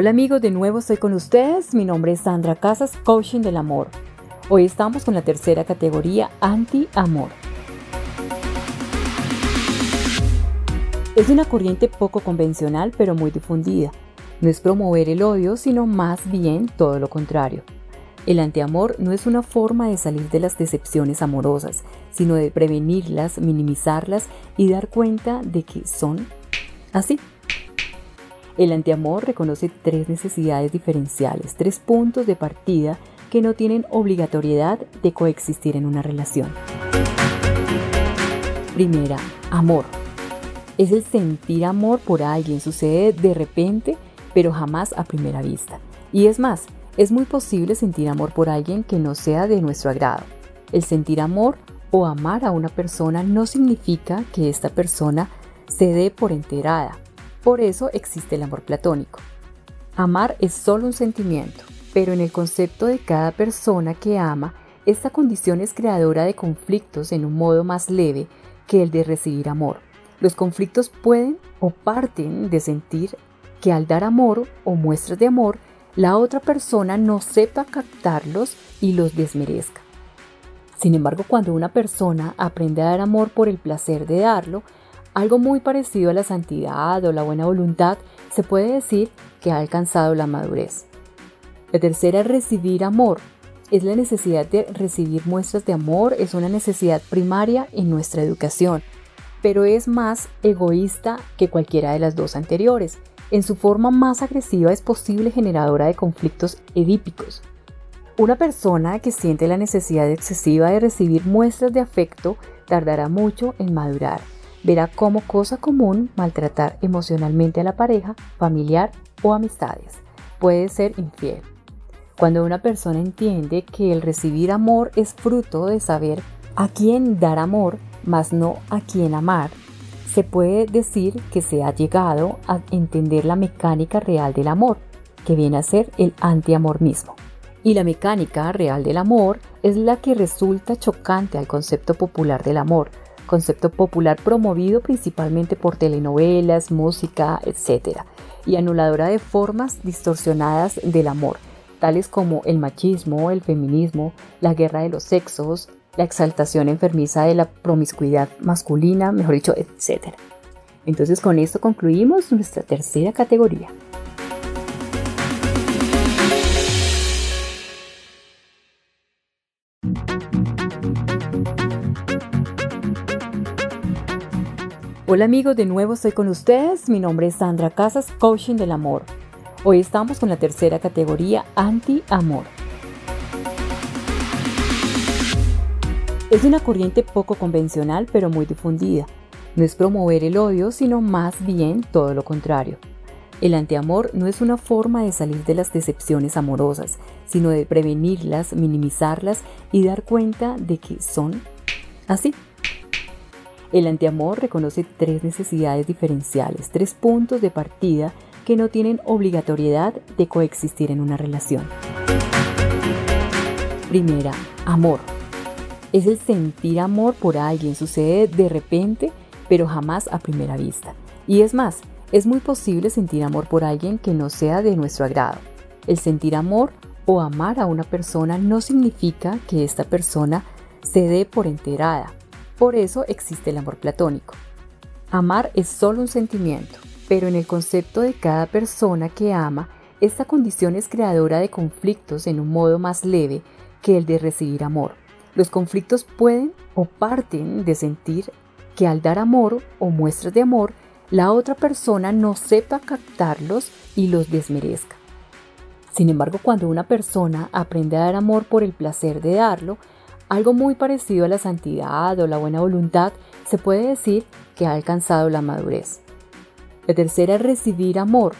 Hola amigos, de nuevo estoy con ustedes. Mi nombre es Sandra Casas, Coaching del Amor. Hoy estamos con la tercera categoría, Anti-Amor. Es una corriente poco convencional pero muy difundida. No es promover el odio, sino más bien todo lo contrario. El antiamor no es una forma de salir de las decepciones amorosas, sino de prevenirlas, minimizarlas y dar cuenta de que son así. El antiamor reconoce tres necesidades diferenciales, tres puntos de partida que no tienen obligatoriedad de coexistir en una relación. Primera, amor. Es el sentir amor por alguien, sucede de repente, pero jamás a primera vista. Y es más, es muy posible sentir amor por alguien que no sea de nuestro agrado. El sentir amor o amar a una persona no significa que esta persona se dé por enterada. Por eso existe el amor platónico. Amar es solo un sentimiento, pero en el concepto de cada persona que ama, esta condición es creadora de conflictos en un modo más leve que el de recibir amor. Los conflictos pueden o parten de sentir que al dar amor o muestras de amor, la otra persona no sepa captarlos y los desmerezca. Sin embargo, cuando una persona aprende a dar amor por el placer de darlo, algo muy parecido a la santidad o la buena voluntad, se puede decir que ha alcanzado la madurez. La tercera, recibir amor. Es la necesidad de recibir muestras de amor, es una necesidad primaria en nuestra educación, pero es más egoísta que cualquiera de las dos anteriores. En su forma más agresiva es posible generadora de conflictos edípicos. Una persona que siente la necesidad excesiva de recibir muestras de afecto tardará mucho en madurar. Verá como cosa común maltratar emocionalmente a la pareja, familiar o amistades. Puede ser infiel. Cuando una persona entiende que el recibir amor es fruto de saber a quién dar amor, mas no a quién amar, se puede decir que se ha llegado a entender la mecánica real del amor, que viene a ser el antiamor mismo. Y la mecánica real del amor es la que resulta chocante al concepto popular del amor, concepto popular promovido principalmente por telenovelas, música, etc., y anuladora de formas distorsionadas del amor, tales como el machismo, el feminismo, la guerra de los sexos, la exaltación enfermiza de la promiscuidad masculina, mejor dicho, etc. Entonces con esto concluimos nuestra tercera categoría. Hola amigos, de nuevo estoy con ustedes. Mi nombre es Sandra Casas, Coaching del Amor. Hoy estamos con la tercera categoría, Anti-Amor. Es una corriente poco convencional pero muy difundida. No es promover el odio, sino más bien todo lo contrario. El antiamor no es una forma de salir de las decepciones amorosas, sino de prevenirlas, minimizarlas y dar cuenta de que son así. El antiamor reconoce tres necesidades diferenciales, tres puntos de partida que no tienen obligatoriedad de coexistir en una relación. Primera, amor es el sentir amor por alguien, sucede de repente, pero jamás a primera vista. Y es más, es muy posible sentir amor por alguien que no sea de nuestro agrado. El sentir amor o amar a una persona no significa que esta persona se dé por enterada. Por eso existe el amor platónico. Amar es solo un sentimiento, pero en el concepto de cada persona que ama, esta condición es creadora de conflictos en un modo más leve que el de recibir amor. Los conflictos pueden o parten de sentir que al dar amor o muestras de amor, la otra persona no sepa captarlos y los desmerezca. Sin embargo, cuando una persona aprende a dar amor por el placer de darlo, algo muy parecido a la santidad o la buena voluntad, se puede decir que ha alcanzado la madurez. La tercera, recibir amor.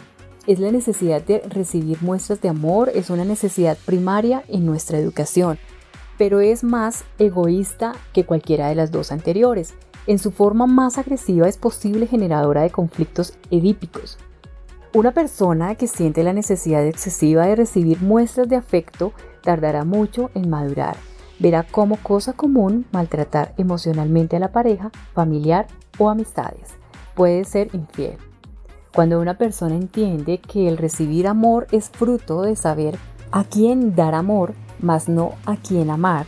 Es la necesidad de recibir muestras de amor, es una necesidad primaria en nuestra educación pero es más egoísta que cualquiera de las dos anteriores. En su forma más agresiva es posible generadora de conflictos edípicos. Una persona que siente la necesidad excesiva de recibir muestras de afecto tardará mucho en madurar. Verá como cosa común maltratar emocionalmente a la pareja, familiar o amistades. Puede ser infiel. Cuando una persona entiende que el recibir amor es fruto de saber a quién dar amor, mas no a quién amar,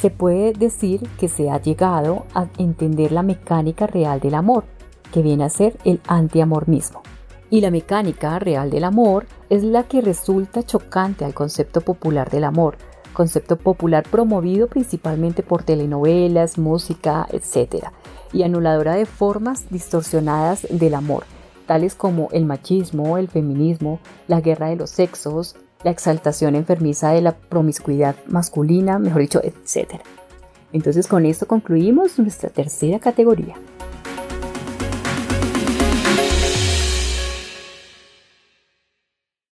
se puede decir que se ha llegado a entender la mecánica real del amor, que viene a ser el antiamor mismo. Y la mecánica real del amor es la que resulta chocante al concepto popular del amor, concepto popular promovido principalmente por telenovelas, música, etc., y anuladora de formas distorsionadas del amor, tales como el machismo, el feminismo, la guerra de los sexos, la exaltación enfermiza de la promiscuidad masculina, mejor dicho, etc. Entonces con esto concluimos nuestra tercera categoría.